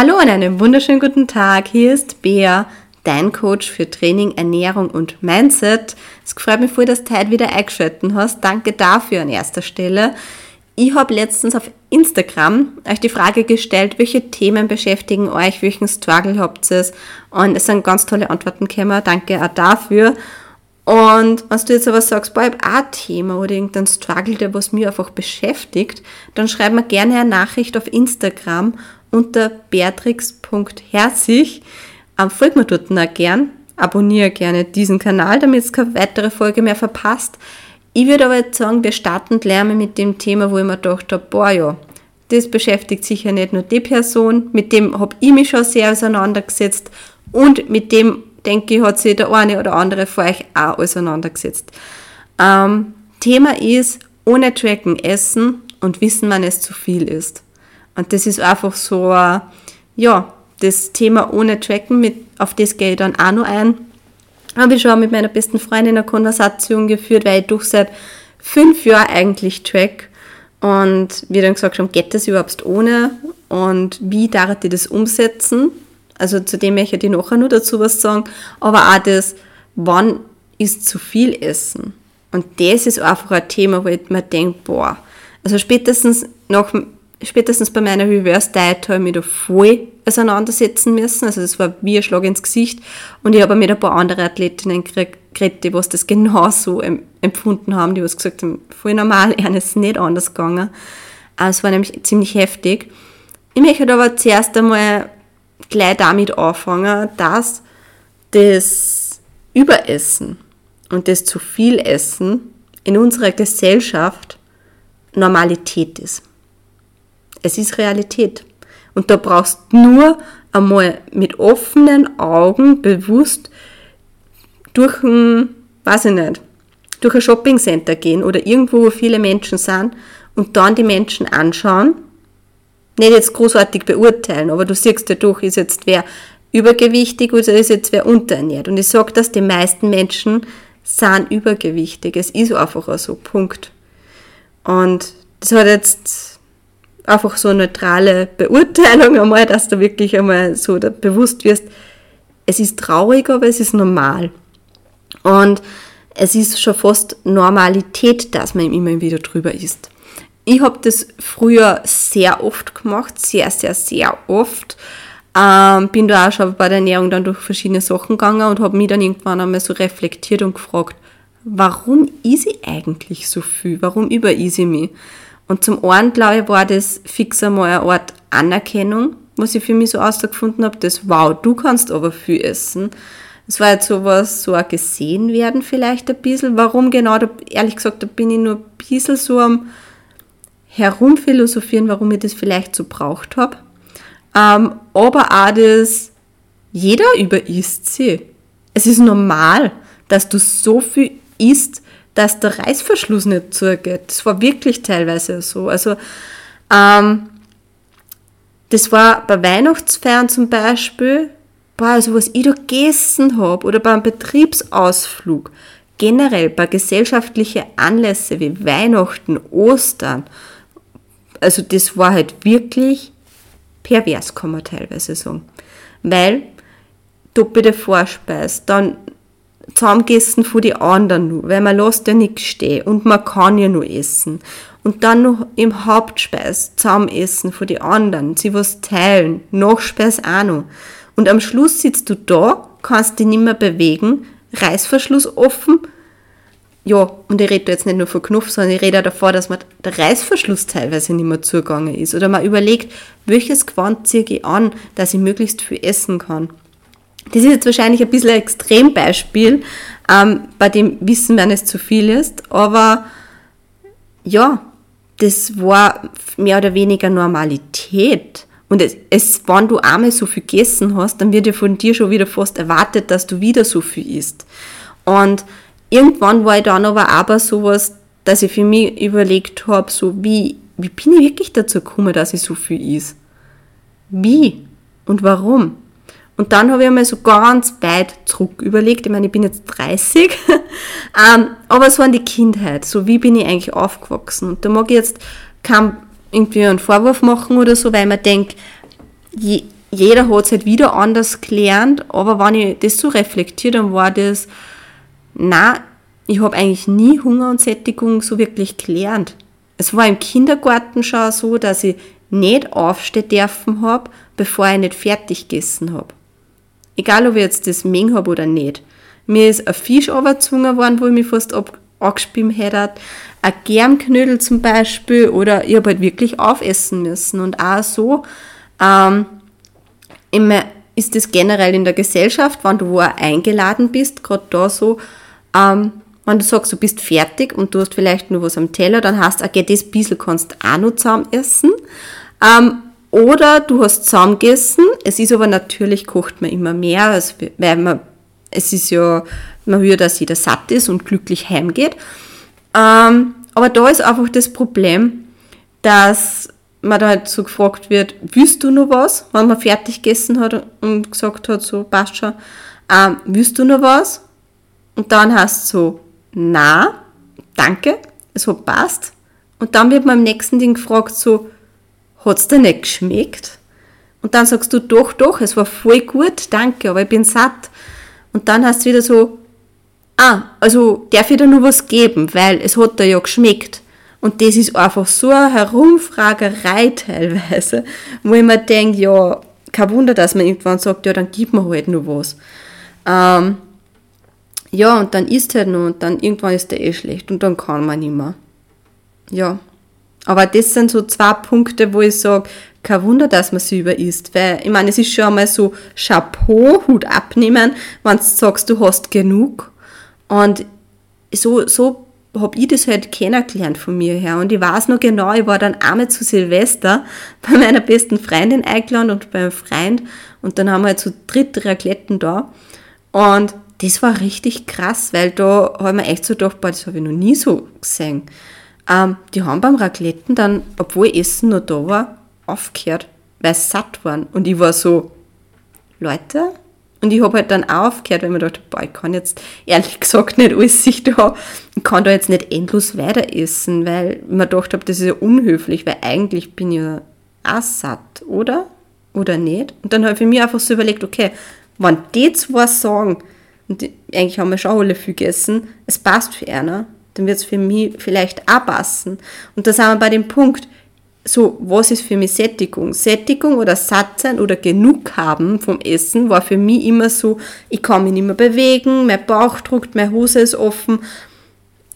Hallo und einen wunderschönen guten Tag. Hier ist Bea, dein Coach für Training, Ernährung und Mindset. Es freut mich voll, dass du heute wieder eingeschaltet hast. Danke dafür an erster Stelle. Ich habe letztens auf Instagram euch die Frage gestellt, welche Themen beschäftigen euch, welchen Struggle habt ihr Und es sind ganz tolle Antworten gekommen. Danke auch dafür. Und wenn du jetzt aber sagst, boah, ich habe ein Thema oder irgendein Struggle, der was mir einfach beschäftigt, dann schreib mir gerne eine Nachricht auf Instagram unter beatrix.herzig. Ähm, folgt mir dort auch gern. Abonniere gerne diesen Kanal, damit es keine weitere Folge mehr verpasst. Ich würde aber jetzt sagen, wir starten gleich mal mit dem Thema, wo ich mir gedacht habe, boah ja, das beschäftigt sicher nicht nur die Person, mit dem habe ich mich schon sehr auseinandergesetzt und mit dem, denke ich, hat sich der eine oder andere vor euch auch auseinandergesetzt. Ähm, Thema ist, ohne Tracken essen und wissen, wann es zu viel ist. Und das ist einfach so, ja, das Thema ohne Tracken, mit, auf das gehe ich dann auch noch ein. Habe ich schon mit meiner besten Freundin eine Konversation geführt, weil ich doch seit fünf Jahren eigentlich track. Und wir dann gesagt haben, geht das überhaupt ohne? Und wie darf ich das umsetzen? Also zu dem möchte ich nachher nur dazu was sagen. Aber auch das, wann ist zu viel Essen? Und das ist einfach ein Thema, wo ich mir denke, boah, also spätestens nach spätestens bei meiner Reverse Diet habe ich mich da voll auseinandersetzen müssen. Also das war wie ein Schlag ins Gesicht. Und ich habe mit ein paar anderen Athletinnen geredet, die was das genauso empfunden haben, die was gesagt haben, voll normal, er ist nicht anders gegangen. Es war nämlich ziemlich heftig. Ich möchte aber zuerst einmal gleich damit anfangen, dass das Überessen und das zu viel Essen in unserer Gesellschaft Normalität ist. Es ist Realität. Und da brauchst nur einmal mit offenen Augen bewusst durch ein, weiß ich nicht, durch ein Shoppingcenter gehen oder irgendwo, wo viele Menschen sind und dann die Menschen anschauen. Nicht jetzt großartig beurteilen, aber du siehst ja doch, ist jetzt wer übergewichtig oder ist jetzt wer unterernährt. Und ich sage, dass die meisten Menschen sind übergewichtig. Es ist einfach so, Punkt. Und das hat jetzt einfach so eine neutrale Beurteilung einmal, dass du wirklich einmal so bewusst wirst, es ist traurig, aber es ist normal. Und es ist schon fast Normalität, dass man immer wieder drüber ist. Ich habe das früher sehr oft gemacht, sehr, sehr, sehr oft. Ähm, bin da auch schon bei der Ernährung dann durch verschiedene Sachen gegangen und habe mich dann irgendwann einmal so reflektiert und gefragt, warum ist ich eigentlich so viel? Warum über ich mich? Und zum einen, glaube ich, war das fix einmal eine Art Anerkennung, was ich für mich so ausgefunden habe, das wow, du kannst aber viel essen. Das war jetzt sowas, so ein gesehen werden vielleicht ein bisschen. Warum genau, da, ehrlich gesagt, da bin ich nur ein bisschen so am herumphilosophieren, warum ich das vielleicht so braucht habe. Ähm, aber auch das, jeder überisst sie. Es ist normal, dass du so viel isst, dass der Reißverschluss nicht zugeht. Das war wirklich teilweise so. Also, ähm, das war bei Weihnachtsfeiern zum Beispiel, boah, also was ich da gegessen habe oder beim Betriebsausflug, generell bei gesellschaftlichen Anlässen wie Weihnachten, Ostern, also das war halt wirklich pervers, kann man teilweise sagen. Weil doppelte Vorspeis, dann zusammengegessen von den anderen nur, weil man lässt ja nichts stehen und man kann ja nur essen. Und dann noch im Hauptspeis zusammen essen von den anderen, sie was teilen, Nachspeis auch noch. Und am Schluss sitzt du da, kannst dich nicht mehr bewegen, Reißverschluss offen. Ja, und ich rede jetzt nicht nur von Knopf, sondern ich rede auch davor, dass man der Reißverschluss teilweise nicht mehr zugegangen ist. Oder man überlegt, welches Gewand ziehe ich an, dass ich möglichst viel essen kann. Das ist jetzt wahrscheinlich ein bisschen ein Extrembeispiel, ähm, bei dem Wissen, wenn es zu viel ist, aber ja, das war mehr oder weniger Normalität. Und es, es, wenn du einmal so viel gegessen hast, dann wird ja von dir schon wieder fast erwartet, dass du wieder so viel isst. Und irgendwann war ich dann aber aber sowas, dass ich für mich überlegt habe, so wie, wie bin ich wirklich dazu gekommen, dass ich so viel is? Wie und warum? Und dann habe ich einmal so ganz weit zurück überlegt. Ich meine, ich bin jetzt 30, ähm, aber es war in die Kindheit. So, wie bin ich eigentlich aufgewachsen? Und da mag ich jetzt keinen irgendwie einen Vorwurf machen oder so, weil man denkt, je, jeder hat es halt wieder anders gelernt, aber wenn ich das so reflektiert, dann war das, na, ich habe eigentlich nie Hunger und Sättigung so wirklich gelernt. Es war im Kindergarten schon so, dass ich nicht aufstehen dürfen habe, bevor ich nicht fertig gegessen habe. Egal, ob ich jetzt das Meng habe oder nicht. Mir ist ein Fisch runtergezwungen worden, wo ich mich fast ab angespielt hätte. Ein Germknödel zum Beispiel. Oder ich habe halt wirklich aufessen müssen. Und auch so ähm, immer ist das generell in der Gesellschaft, wenn du wo eingeladen bist, gerade da so, ähm, wenn du sagst, du bist fertig und du hast vielleicht nur was am Teller, dann hast du, okay, das bisschen kannst du auch noch zusammen essen. Ähm, oder du hast zusammen gegessen, es ist aber natürlich, kocht man immer mehr, also, weil man, es ist ja, man will, dass jeder satt ist und glücklich heimgeht. Ähm, aber da ist einfach das Problem, dass man da halt so gefragt wird, willst du noch was, wenn man fertig gegessen hat und gesagt hat, so, passt schon, ähm, willst du noch was? Und dann hast so, na, danke, es hat passt. Und dann wird man am nächsten Ding gefragt, so, hat's dir nicht geschmeckt? Und dann sagst du, doch, doch, es war voll gut, danke, aber ich bin satt. Und dann hast du wieder so, ah, also darf ich dir nur was geben, weil es hat dir ja geschmeckt. Und das ist einfach so eine Herumfragerei teilweise, wo ich mir denke, ja, kein Wunder, dass man irgendwann sagt, ja, dann gib mir halt nur was. Ähm, ja, und dann isst halt nur und dann irgendwann ist der eh schlecht und dann kann man nicht mehr. Ja. Aber das sind so zwei Punkte, wo ich sage, kein Wunder, dass man sie über isst. Weil, ich meine, es ist schon einmal so Chapeau, Hut abnehmen, wenn du sagst, du hast genug. Und so, so habe ich das halt kennengelernt von mir her. Und ich weiß noch genau, ich war dann einmal zu Silvester bei meiner besten Freundin eingeladen und beim Freund. Und dann haben wir halt so dritte Racletten da. Und das war richtig krass, weil da haben wir echt so gedacht, boah, das habe ich noch nie so gesehen. Ähm, die haben beim Racletten dann, obwohl Essen noch da war, aufgehört, weil sie satt waren. Und ich war so, Leute, und ich habe halt dann auch aufgehört, weil ich mir dachte, boah, ich kann jetzt ehrlich gesagt nicht alles sich da, ich kann da jetzt nicht endlos weiter essen, weil ich mir gedacht habe, das ist ja unhöflich, weil eigentlich bin ich ja auch satt, oder? Oder nicht? Und dann habe ich mich einfach so überlegt, okay, wenn die zwei sagen, und eigentlich haben wir schon alle viel gegessen, es passt für einer, dann wird es für mich vielleicht auch passen. Und da sind wir bei dem Punkt, so, was ist für mich Sättigung? Sättigung oder satt sein oder genug haben vom Essen war für mich immer so, ich kann mich nicht mehr bewegen, mein Bauch druckt, meine Hose ist offen.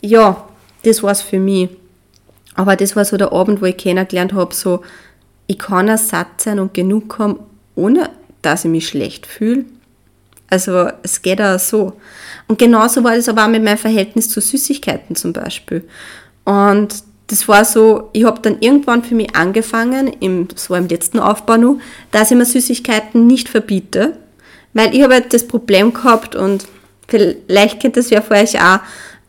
Ja, das war es für mich. Aber das war so der Abend, wo ich kennengelernt habe, so, ich kann auch satt sein und genug haben, ohne dass ich mich schlecht fühle. Also es geht auch so. Und genauso war das aber auch mit meinem Verhältnis zu Süßigkeiten zum Beispiel. Und das war so, ich habe dann irgendwann für mich angefangen, im, so im letzten Aufbau nur, dass ich mir Süßigkeiten nicht verbiete, weil ich habe halt das Problem gehabt und vielleicht kennt das ja vor euch auch,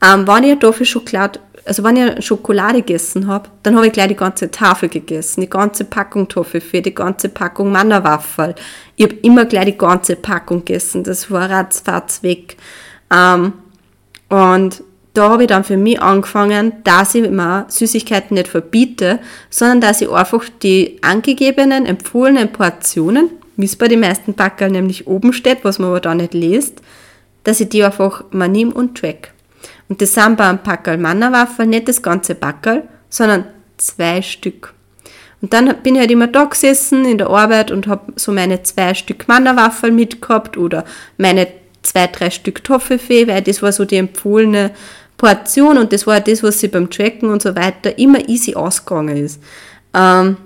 ähm, wenn ich dafür Schokolade also wenn ich Schokolade gegessen habe, dann habe ich gleich die ganze Tafel gegessen, die ganze Packung Toffifee, die ganze Packung Mannerwaffel. Ich habe immer gleich die ganze Packung gegessen, das war ratzfatz weg. Ähm, und da habe ich dann für mich angefangen, dass ich mir Süßigkeiten nicht verbiete, sondern dass ich einfach die angegebenen, empfohlenen Portionen, wie es bei den meisten Packerl nämlich oben steht, was man aber da nicht liest, dass ich die einfach mal nehme und track. Und das sind beim Packerl Mannerwaffel nicht das ganze Packerl, sondern zwei Stück. Und dann bin ich halt immer da gesessen in der Arbeit und habe so meine zwei Stück Mannerwaffel mitgehabt oder meine zwei, drei Stück Toffifee, weil das war so die empfohlene Portion und das war das, was sie beim Tracken und so weiter immer easy ausgegangen ist. Ähm,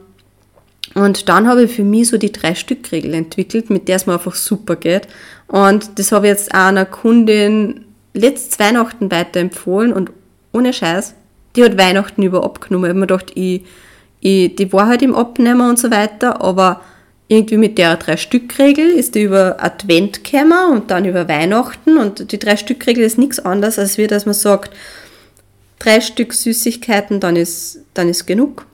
und dann habe ich für mich so die drei Stück Regel entwickelt, mit der es mir einfach super geht. Und das habe ich jetzt auch einer Kundin letztes Weihnachten weiterempfohlen und ohne Scheiß, die hat Weihnachten über abgenommen. Ich habe mir gedacht, ich, ich, die war halt im Abnehmen und so weiter, aber irgendwie mit der Drei-Stück-Regel ist die über Advent gekommen und dann über Weihnachten und die Drei-Stück-Regel ist nichts anderes, als wie, dass man sagt, drei Stück Süßigkeiten, dann ist, dann ist genug.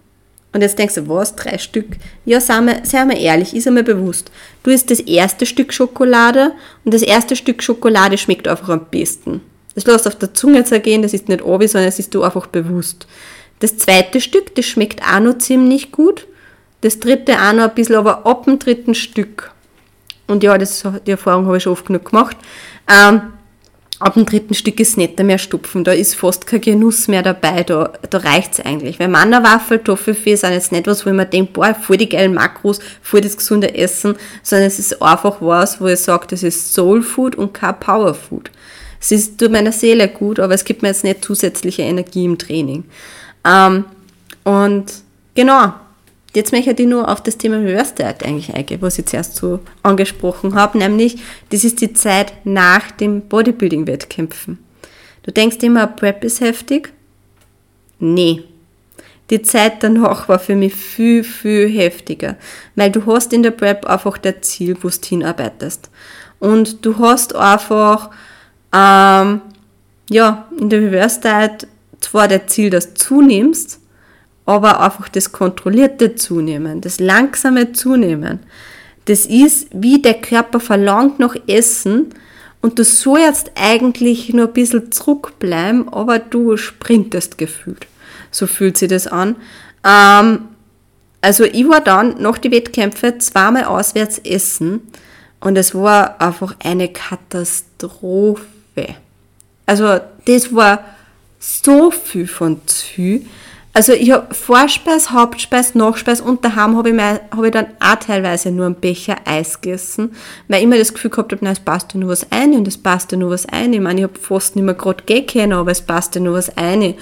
Und jetzt denkst du, was, drei Stück? Ja, seien wir, seien wir ehrlich, ist einmal bewusst. Du isst das erste Stück Schokolade und das erste Stück Schokolade schmeckt einfach am besten. Das lässt auf der Zunge zergehen, das ist nicht obi, sondern das ist du einfach bewusst. Das zweite Stück, das schmeckt auch noch ziemlich gut. Das dritte auch noch ein bisschen, aber ab dem dritten Stück. Und ja, das, die Erfahrung habe ich schon oft genug gemacht. Ähm, ab dem dritten Stück ist nicht mehr stupfen, da ist fast kein Genuss mehr dabei, da, da reicht's eigentlich. Weil Mannerwaffel, Toffifee sind jetzt nicht was, wo ich mir denke, boah, voll die geilen Makros, voll das gesunde Essen, sondern es ist einfach was, wo ich sage, das ist Soul Food und kein Power Food. Es ist tut meiner Seele gut, aber es gibt mir jetzt nicht zusätzliche Energie im Training. Ähm, und genau, Jetzt möchte ich nur auf das Thema Reverse Diet eigentlich eingehen, was ich zuerst so angesprochen habe, nämlich das ist die Zeit nach dem Bodybuilding-Wettkämpfen. Du denkst immer, Prep ist heftig? Nee. Die Zeit danach war für mich viel, viel heftiger, weil du hast in der Prep einfach das Ziel, wo du hinarbeitest. Und du hast einfach, ähm, ja, in der Reverse Diet zwar das Ziel, dass du zunimmst, aber einfach das kontrollierte Zunehmen, das langsame Zunehmen. Das ist, wie der Körper verlangt nach Essen und du sollst eigentlich nur ein bisschen zurückbleiben, aber du sprintest gefühlt. So fühlt sich das an. Ähm, also ich war dann nach die Wettkämpfe zweimal auswärts essen und es war einfach eine Katastrophe. Also das war so viel von zu also ich habe Vorspeis, Hauptspeis, Nachspeis und daheim habe ich, hab ich dann auch teilweise nur einen Becher Eis gegessen, weil ich immer das Gefühl gehabt habe, nein, es passt ja nur was ein und es passt ja nur was ein. Ich meine, ich habe fast nicht mehr gerade gehen können, aber es passt ja nur was ein.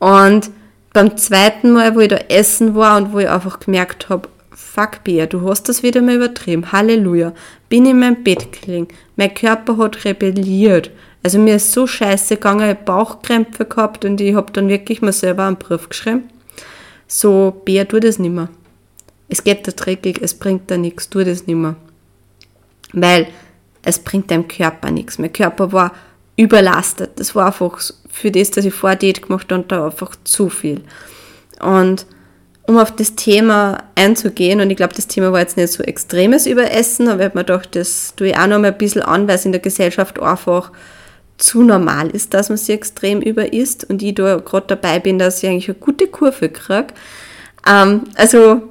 Und beim zweiten Mal, wo ich da essen war und wo ich einfach gemerkt habe, fuck Bea, du hast das wieder mal übertrieben, Halleluja, bin in mein Bett gelegen, mein Körper hat rebelliert, also mir ist so scheiße gegangen, ich Bauchkrämpfe gehabt und ich habe dann wirklich mal selber einen Brief geschrieben. So, Bär, tu das nicht mehr. Es geht da dreckig, es bringt da nichts, tu das nicht mehr. Weil es bringt deinem Körper nichts. Mein Körper war überlastet. Das war einfach für das, dass ich vorher Diät gemacht habe, da einfach zu viel. Und um auf das Thema einzugehen, und ich glaube, das Thema war jetzt nicht so extremes Überessen, aber ich habe mir gedacht, das tue ich auch noch mal ein bisschen an, weil es in der Gesellschaft einfach zu normal ist, dass man sich extrem über isst und ich da gerade dabei bin, dass ich eigentlich eine gute Kurve kriege. Ähm, also,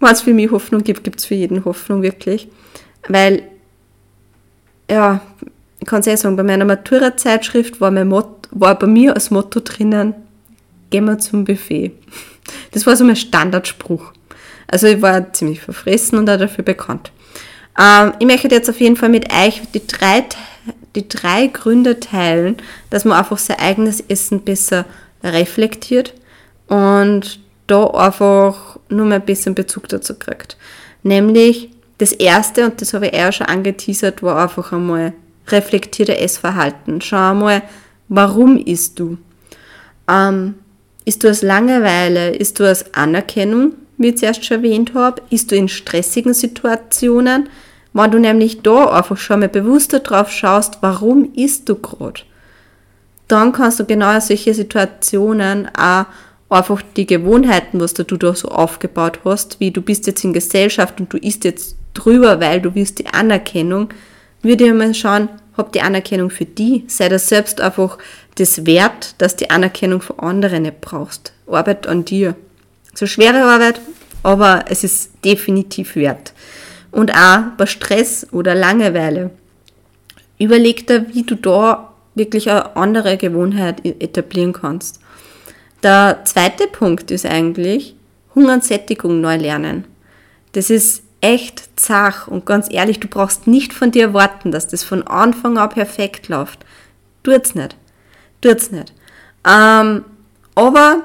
wenn es für mich Hoffnung gibt, gibt es für jeden Hoffnung wirklich. Weil, ja, ich kann es eh sagen, bei meiner Matura-Zeitschrift war, war bei mir als Motto drinnen, gehen wir zum Buffet. Das war so mein Standardspruch. Also ich war ziemlich verfressen und auch dafür bekannt. Ähm, ich möchte jetzt auf jeden Fall mit euch die drei die drei Gründe teilen, dass man einfach sein eigenes Essen besser reflektiert und da einfach nur mal ein bisschen Bezug dazu kriegt. Nämlich das erste, und das habe ich eher schon angeteasert, war einfach einmal reflektierte Essverhalten. Schau einmal, warum isst du? Ähm, isst du aus Langeweile? Isst du aus Anerkennung, wie ich zuerst schon erwähnt habe? Isst du in stressigen Situationen? Wenn du nämlich da einfach schon mal bewusster drauf schaust, warum isst du gerade, dann kannst du genau solche Situationen auch einfach die Gewohnheiten, was du da so aufgebaut hast, wie du bist jetzt in Gesellschaft und du isst jetzt drüber, weil du willst die Anerkennung, würde ich mal schauen, hab die Anerkennung für die, sei das selbst einfach das wert, dass die Anerkennung von anderen nicht brauchst. Arbeit an dir. So schwere Arbeit, aber es ist definitiv wert und auch bei Stress oder Langeweile. Überleg dir, wie du da wirklich eine andere Gewohnheit e- etablieren kannst. Der zweite Punkt ist eigentlich Hunger und Sättigung neu lernen. Das ist echt zach und ganz ehrlich, du brauchst nicht von dir erwarten, dass das von Anfang an perfekt läuft. Tut's nicht. Tut's nicht. Ähm, aber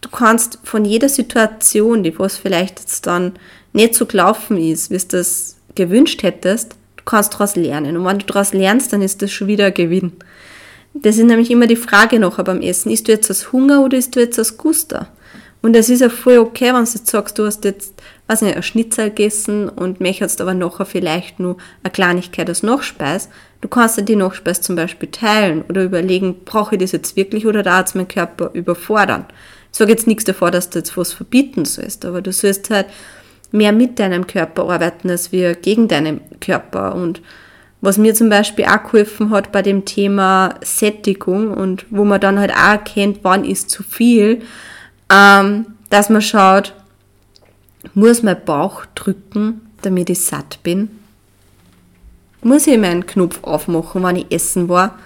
du kannst von jeder Situation, die was vielleicht jetzt dann nicht so gelaufen ist, wie du das gewünscht hättest, du kannst daraus lernen. Und wenn du daraus lernst, dann ist das schon wieder ein Gewinn. Das ist nämlich immer die Frage noch beim Essen. Isst du jetzt aus Hunger oder isst du jetzt aus Guster? Und das ist ja voll okay, wenn du jetzt sagst, du hast jetzt, weiß nicht, ein Schnitzel gegessen und möchtest aber nachher vielleicht nur eine Kleinigkeit als Nachspeis. Du kannst ja die Nachspeis zum Beispiel teilen oder überlegen, brauche ich das jetzt wirklich oder da hat es mein Körper überfordern. Ich sage jetzt nichts davor, dass du jetzt was verbieten sollst, aber du sollst halt mehr mit deinem Körper arbeiten als wir gegen deinen Körper. Und was mir zum Beispiel auch geholfen hat bei dem Thema Sättigung und wo man dann halt auch erkennt, wann ist zu viel, ähm, dass man schaut, Muss mein Bauch drücken, damit ich satt bin? Muss ich meinen Knopf aufmachen, wenn ich essen war?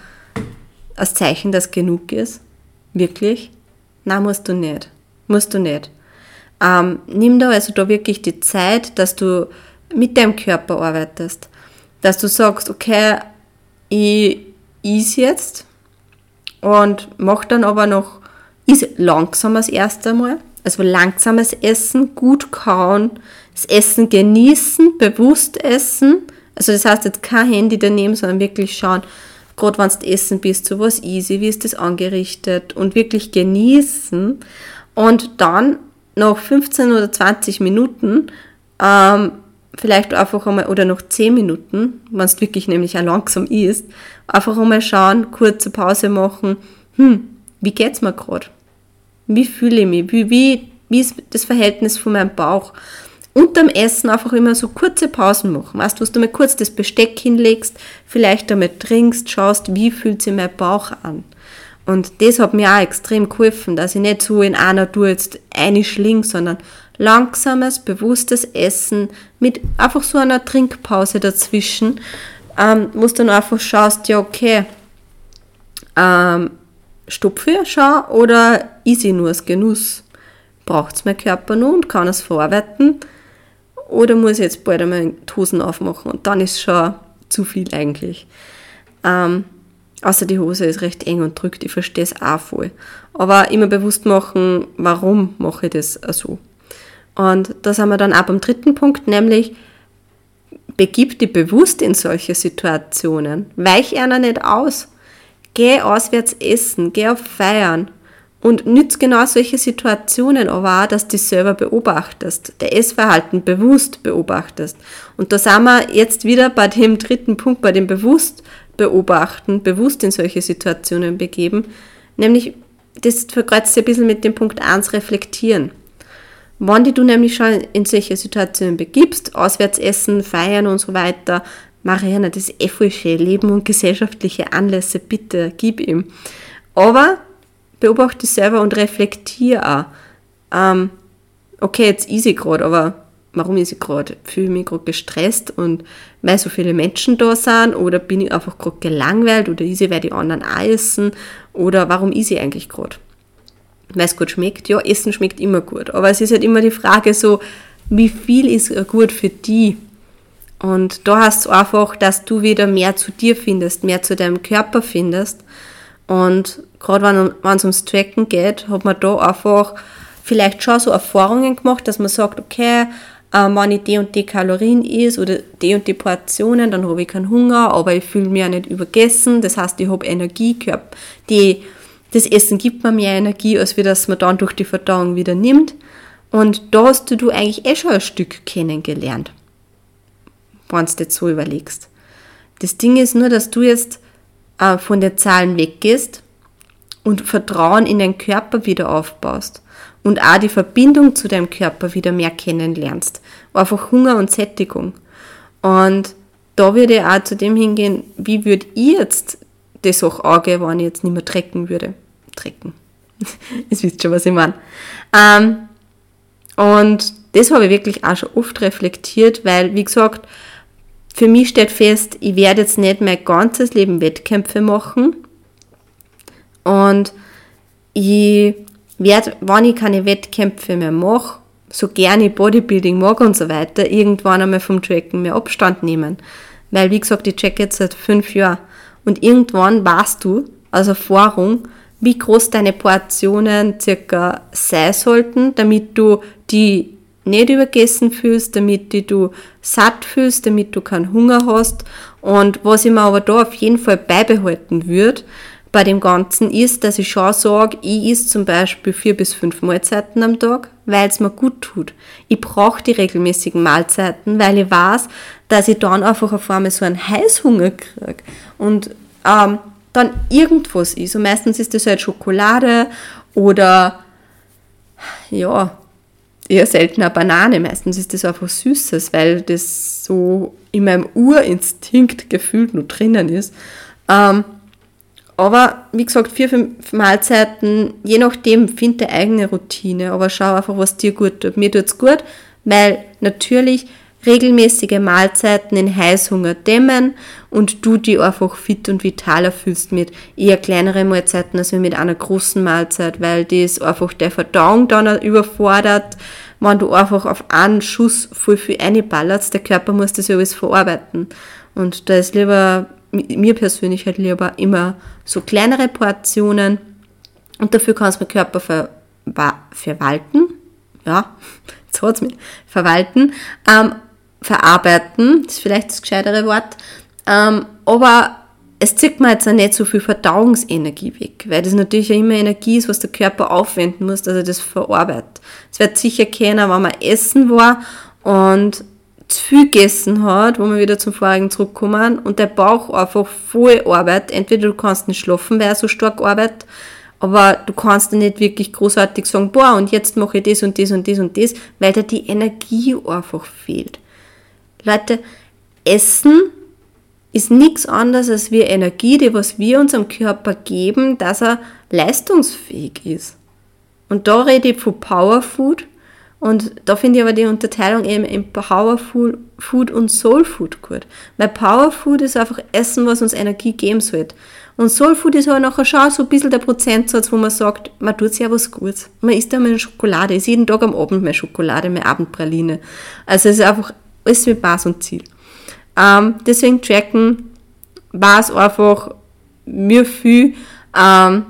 Als Zeichen, dass genug ist? Wirklich? Nein, musst du nicht. Musst du nicht. Ähm, nimm da also da wirklich die Zeit, dass du mit deinem Körper arbeitest. Dass du sagst, okay, ich is jetzt und mach dann aber noch, is langsam das erste Mal. Also langsames Essen, gut kauen, das Essen genießen, bewusst essen. Also das heißt jetzt kein Handy daneben, sondern wirklich schauen, gerade wenn du essen bist, so was easy, wie ist das angerichtet und wirklich genießen. Und dann nach 15 oder 20 Minuten, ähm, vielleicht einfach einmal, oder noch 10 Minuten, wenn es wirklich nämlich auch langsam ist, einfach einmal schauen, kurze Pause machen, hm, wie geht's mir gerade? Wie fühle ich mich? Wie, wie, wie ist das Verhältnis von meinem Bauch? Unterm Essen einfach immer so kurze Pausen machen. Weißt du, du mal kurz das Besteck hinlegst, vielleicht damit trinkst, schaust, wie fühlt sich mein Bauch an. Und das hat mir auch extrem geholfen, dass ich nicht so in einer Tour jetzt einschling, sondern langsames, bewusstes Essen mit einfach so einer Trinkpause dazwischen, ähm, wo du dann einfach schaust, ja okay, ähm, stopfe schau oder easy nur als Genuss? Braucht es mein Körper nur und kann es verarbeiten? Oder muss ich jetzt bald einmal die Hosen aufmachen und dann ist schon zu viel eigentlich. Ähm, Außer die Hose ist recht eng und drückt, ich verstehe es auch voll. Aber immer bewusst machen, warum mache ich das so. Und da sind wir dann auch beim dritten Punkt, nämlich begib dich bewusst in solche Situationen. Weich einer nicht aus. Geh auswärts essen, geh auf Feiern und nütz genau solche Situationen aber auch, dass du selber beobachtest, der Essverhalten bewusst beobachtest. Und da sind wir jetzt wieder bei dem dritten Punkt, bei dem bewusst beobachten, bewusst in solche Situationen begeben, nämlich das verkreuzt ein bisschen mit dem Punkt 1 reflektieren. Wann die du nämlich schon in solche Situationen begibst, auswärts essen, feiern und so weiter, Marianne, das eh Leben und gesellschaftliche Anlässe, bitte, gib ihm. Aber beobachte selber und reflektiere auch. Ähm, okay, jetzt easy gerade, aber warum ist ich gerade? Fühle ich mich gerade gestresst und weil so viele Menschen da sind oder bin ich einfach gerade gelangweilt oder ist ich, weil die anderen auch essen oder warum ist ich eigentlich gerade? Weil es gut schmeckt? Ja, Essen schmeckt immer gut. Aber es ist halt immer die Frage so, wie viel ist gut für die? Und da hast du einfach, dass du wieder mehr zu dir findest, mehr zu deinem Körper findest. Und gerade wenn es ums Tracken geht, hat man da einfach vielleicht schon so Erfahrungen gemacht, dass man sagt, okay, ähm, wenn ich die und die Kalorien is oder die und die Portionen, dann habe ich keinen Hunger, aber ich fühle mich auch nicht übergessen. Das heißt, ich habe Energie. Die, das Essen gibt mir mehr Energie, als wie das man dann durch die Verdauung wieder nimmt. Und da hast du eigentlich eh schon ein Stück kennengelernt, wenn du jetzt so überlegst. Das Ding ist nur, dass du jetzt äh, von den Zahlen weggehst und Vertrauen in den Körper wieder aufbaust und auch die Verbindung zu deinem Körper wieder mehr kennenlernst. Einfach Hunger und Sättigung. Und da würde ich auch zu dem hingehen, wie würde ich jetzt das auch angehen, wenn ich jetzt nicht mehr trecken würde. Trecken. Ihr wisst schon, was ich meine. Ähm, und das habe ich wirklich auch schon oft reflektiert, weil, wie gesagt, für mich steht fest, ich werde jetzt nicht mein ganzes Leben Wettkämpfe machen. Und ich werde, wenn ich keine Wettkämpfe mehr mache, so gerne Bodybuilding mag und so weiter, irgendwann einmal vom Tracken mehr Abstand nehmen. Weil, wie gesagt, ich check jetzt seit fünf Jahren. Und irgendwann weißt du aus Erfahrung, wie groß deine Portionen circa sein sollten, damit du die nicht übergessen fühlst, damit die du satt fühlst, damit du keinen Hunger hast. Und was ich mir aber da auf jeden Fall beibehalten würde, bei dem Ganzen ist, dass ich schon sage, ich esse zum Beispiel vier bis fünf Mahlzeiten am Tag, weil es mir gut tut. Ich brauche die regelmäßigen Mahlzeiten, weil ich weiß, dass ich dann einfach auf einmal so einen Heißhunger kriege und ähm, dann irgendwas ist. Und meistens ist das halt Schokolade oder ja, eher selten eine Banane. Meistens ist das einfach Süßes, weil das so in meinem Urinstinkt gefühlt nur drinnen ist. Ähm, aber wie gesagt, vier, fünf Mahlzeiten, je nachdem, find deine eigene Routine, aber schau einfach, was dir gut tut. Mir tut es gut, weil natürlich regelmäßige Mahlzeiten den Heißhunger dämmen und du die einfach fit und vitaler fühlst mit eher kleineren Mahlzeiten als mit einer großen Mahlzeit, weil das einfach der Verdauung dann überfordert, wenn du einfach auf einen Schuss voll viel einballerst, der Körper muss das ja alles verarbeiten. Und da ist lieber, mir persönlich halt lieber immer so kleinere Portionen. Und dafür kannst du den Körper ver, verwalten, ja, jetzt hat's mich, verwalten, ähm, verarbeiten, ist vielleicht das gescheitere Wort, ähm, aber es zieht mir jetzt auch nicht so viel Verdauungsenergie weg, weil das natürlich ja immer Energie ist, was der Körper aufwenden muss, dass er das verarbeitet. Es wird sicher keiner, wenn man essen war. Und zu viel gegessen hat, wo wir wieder zum vorigen zurückkommen und der Bauch einfach voll arbeitet. Entweder du kannst nicht schlafen, weil er so stark arbeitet, aber du kannst nicht wirklich großartig sagen, boah, und jetzt mache ich das und das und das und das, weil da die Energie einfach fehlt. Leute, Essen ist nichts anderes als wir Energie, die was wir unserem Körper geben, dass er leistungsfähig ist. Und da rede ich von Powerfood und da finde ich aber die Unterteilung eben in Powerfood Food und Soulfood gut. Weil Powerfood ist einfach Essen, was uns Energie geben sollte. Und Soulfood ist aber nachher schon so ein bisschen der Prozentsatz, wo man sagt, man tut sich ja was Gutes. Man isst einmal Schokolade, ist jeden Tag am Abend mehr Schokolade, mehr Abendpraline. Also es ist einfach alles mit Maß und Ziel. Ähm, deswegen tracken war es einfach mir viel. Ähm,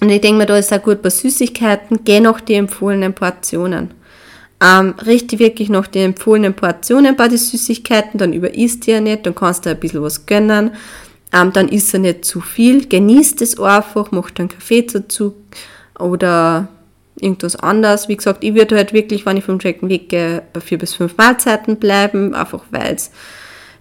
und ich denke mir, da ist auch gut bei Süßigkeiten, geh nach die empfohlenen Portionen. Ähm, richte wirklich nach den empfohlenen Portionen bei den Süßigkeiten, dann überisst ihr nicht, dann kannst du ein bisschen was gönnen. Ähm, dann isst er nicht zu viel, genießt es einfach, macht einen Kaffee dazu oder irgendwas anderes. Wie gesagt, ich würde halt wirklich, wenn ich vom Tracken weggehe, bei vier bis fünf Mahlzeiten bleiben, einfach weil es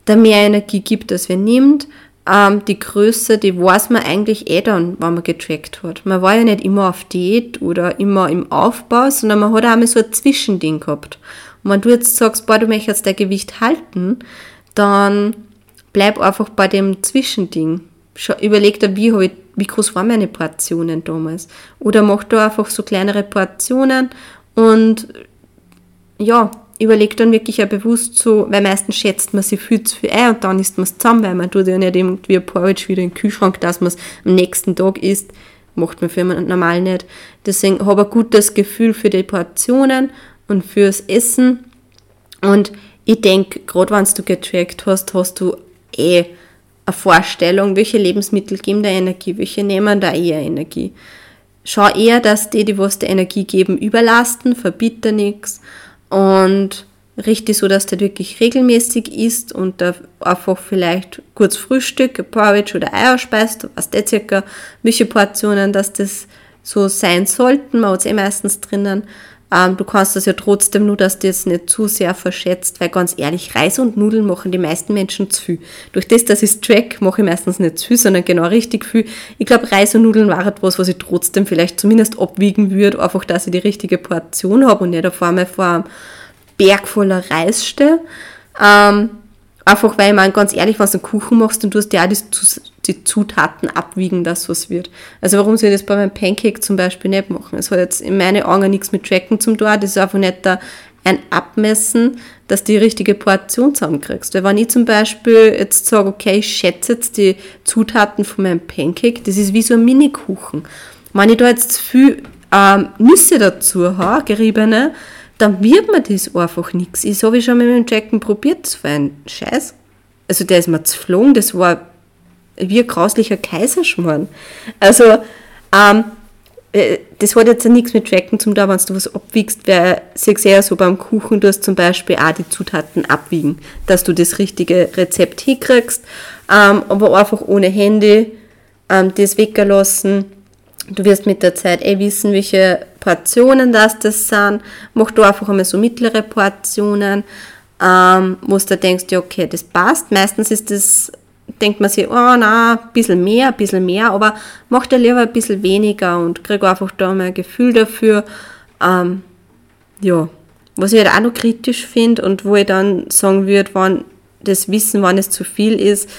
da mehr Energie gibt, als wir nimmt. Ähm, die Größe, die weiß man eigentlich eh dann, wenn man getrackt hat. Man war ja nicht immer auf Diät oder immer im Aufbau, sondern man hat auch einmal so ein Zwischending gehabt. Und wenn du jetzt sagst, boah, du möchtest dein Gewicht halten, dann bleib einfach bei dem Zwischending. Überleg dir, wie, ich, wie groß waren meine Portionen damals. Oder mach da einfach so kleinere Portionen und ja, überleg dann wirklich auch bewusst so, weil meistens schätzt man sich viel zu viel ein und dann isst man es zusammen, weil man tut ja nicht irgendwie ein Porridge wieder in den Kühlschrank, dass man es am nächsten Tag isst. Macht man für einen normal nicht. Deswegen habe ich ein gutes Gefühl für die Portionen und fürs Essen. Und ich denke, gerade wenn du getrackt hast, hast du eh eine Vorstellung, welche Lebensmittel geben da Energie, welche nehmen da eher Energie. Schau eher, dass die, die was der Energie geben, überlasten, verbitte nichts und richtig so, dass der wirklich regelmäßig isst und da einfach vielleicht kurz Frühstück, Porridge oder Eier speist, was der circa, welche Portionen, dass das so sein sollten, man hat es eh meistens drinnen. Ähm, du kannst das ja trotzdem nur, dass du jetzt nicht zu sehr verschätzt, weil ganz ehrlich, Reis und Nudeln machen die meisten Menschen zu viel. Durch das, dass ich track, mache ich meistens nicht zu viel, sondern genau richtig viel. Ich glaube, Reis und Nudeln war etwas, was ich trotzdem vielleicht zumindest abwiegen würde, einfach, dass ich die richtige Portion habe und nicht auf einmal vor einem Berg voller Reis stehe. Ähm, Einfach weil, man ganz ehrlich, wenn du einen Kuchen machst, dann tust du ja auch die, Zutaten abwiegen, dass was wird. Also warum soll ich das bei meinem Pancake zum Beispiel nicht machen? Es hat jetzt in meinen Augen nichts mit Tracken zum tun, das ist einfach nicht da ein Abmessen, dass du die richtige Portion zusammenkriegst. Weil wenn ich zum Beispiel jetzt sage, okay, ich schätze jetzt die Zutaten von meinem Pancake, das ist wie so ein Mini-Kuchen. Wenn ich da jetzt zu viel ähm, Nüsse dazu habe, geriebene, dann wird mir das einfach nichts. Ich habe schon mit dem Jacken probiert, das war ein Scheiß. Also der ist mir zu geflogen, das war wie ein grauslicher Kaiserschmarrn. Also, ähm, äh, das hat jetzt nichts mit Tracken zum tun, wenn du was abwiegst, weil ich sehe so beim Kuchen, du hast zum Beispiel auch die Zutaten abwiegen, dass du das richtige Rezept hinkriegst, ähm, aber einfach ohne Handy ähm, das weggelassen Du wirst mit der Zeit eh wissen, welche Portionen das, das sind. Mach du einfach einmal so mittlere Portionen, ähm, wo du denkst, ja, okay, das passt. Meistens ist das, denkt man sich, oh na, ein bisschen mehr, ein bisschen mehr, aber mach dir lieber ein bisschen weniger und krieg einfach da mal ein Gefühl dafür. Ähm, ja, was ich halt auch noch kritisch finde und wo ich dann sagen würde, wann das Wissen, wann es zu viel ist,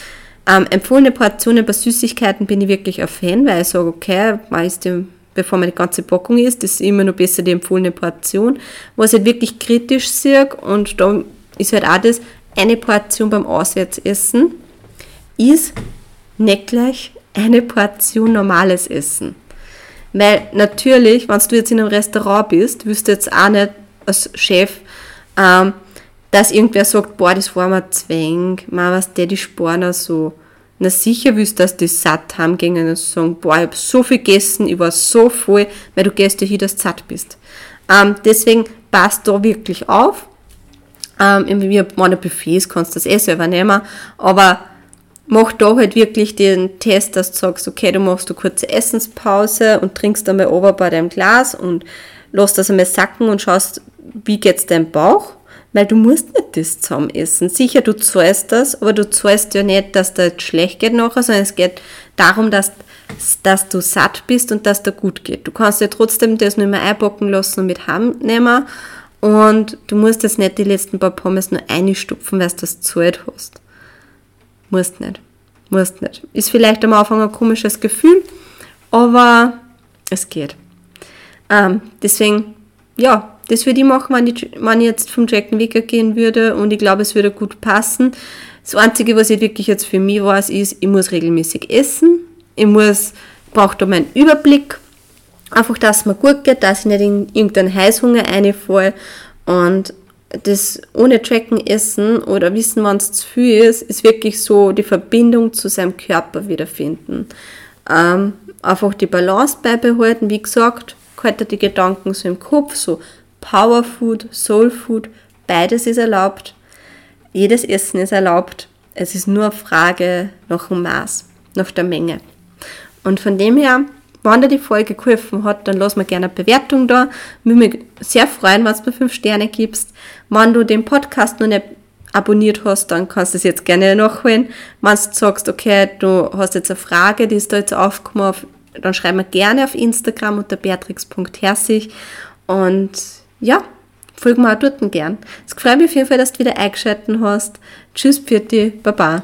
ähm, empfohlene Portionen bei Süßigkeiten bin ich wirklich ein Fan, weil ich sage, okay, die bevor man die ganze Packung isst. Ist immer noch besser die empfohlene Portion. Was ich halt wirklich kritisch sehe, und da ist halt auch das, eine Portion beim Auswärtsessen ist nicht gleich eine Portion normales Essen. Weil natürlich, wenn du jetzt in einem Restaurant bist, wirst du jetzt auch nicht als Chef, ähm, dass irgendwer sagt, boah, das war mir zwäng, mal was der die Sporner so. Na sicher willst du, dass die satt haben, gegen und sagen, boah, ich habe so viel gegessen, ich war so voll, weil du gehst ja hier, dass du satt bist. Ähm, deswegen passt da wirklich auf. Ähm, wie meine Buffets kannst du das eh selber nehmen, aber mach da halt wirklich den Test, dass du sagst, okay, du machst eine kurze Essenspause und trinkst einmal ober bei deinem Glas und lass das einmal sacken und schaust, wie geht's deinem Bauch, weil du musst nicht das zusammen essen. Sicher, du zahlst das, aber du zahlst ja nicht, dass dir schlecht geht nachher, sondern es geht darum, dass, dass du satt bist und dass dir gut geht. Du kannst ja trotzdem das nicht mehr einpacken lassen und mit heimnehmen und du musst jetzt nicht die letzten paar Pommes nur einstupfen, weil du das zahlt hast. Musst nicht. Musst nicht. Ist vielleicht am Anfang ein komisches Gefühl, aber es geht. Ähm, deswegen, ja, das würde ich machen, wenn ich, wenn ich jetzt vom Jacken weggehen würde und ich glaube, es würde gut passen. Das Einzige, was ich wirklich jetzt für mich weiß, ist, ich muss regelmäßig essen. Ich muss, brauche da meinen Überblick. Einfach, dass es mir gut geht, dass ich nicht in irgendeinen Heißhunger reinfalle und das ohne Tracken essen oder wissen, wann es zu viel ist, ist wirklich so die Verbindung zu seinem Körper wiederfinden. Ähm, einfach die Balance beibehalten, wie gesagt, halte die Gedanken so im Kopf, so Power Food, Soul Food, beides ist erlaubt. Jedes Essen ist erlaubt. Es ist nur Frage nach dem Maß, nach der Menge. Und von dem her wenn dir die Folge geholfen hat, dann lass mir gerne eine Bewertung da. Würde mich sehr freuen, wenn du mir 5 Sterne gibst. Wenn du den Podcast noch nicht abonniert hast, dann kannst du es jetzt gerne nachholen. Wenn du sagst, okay, du hast jetzt eine Frage, die ist da jetzt aufgekommen, dann schreib mir gerne auf Instagram unter beatrix.herzig und ja, folg mir auch dort gern. Es freut mich auf jeden Fall, dass du wieder eingeschaltet hast. Tschüss, Pfirti, Baba.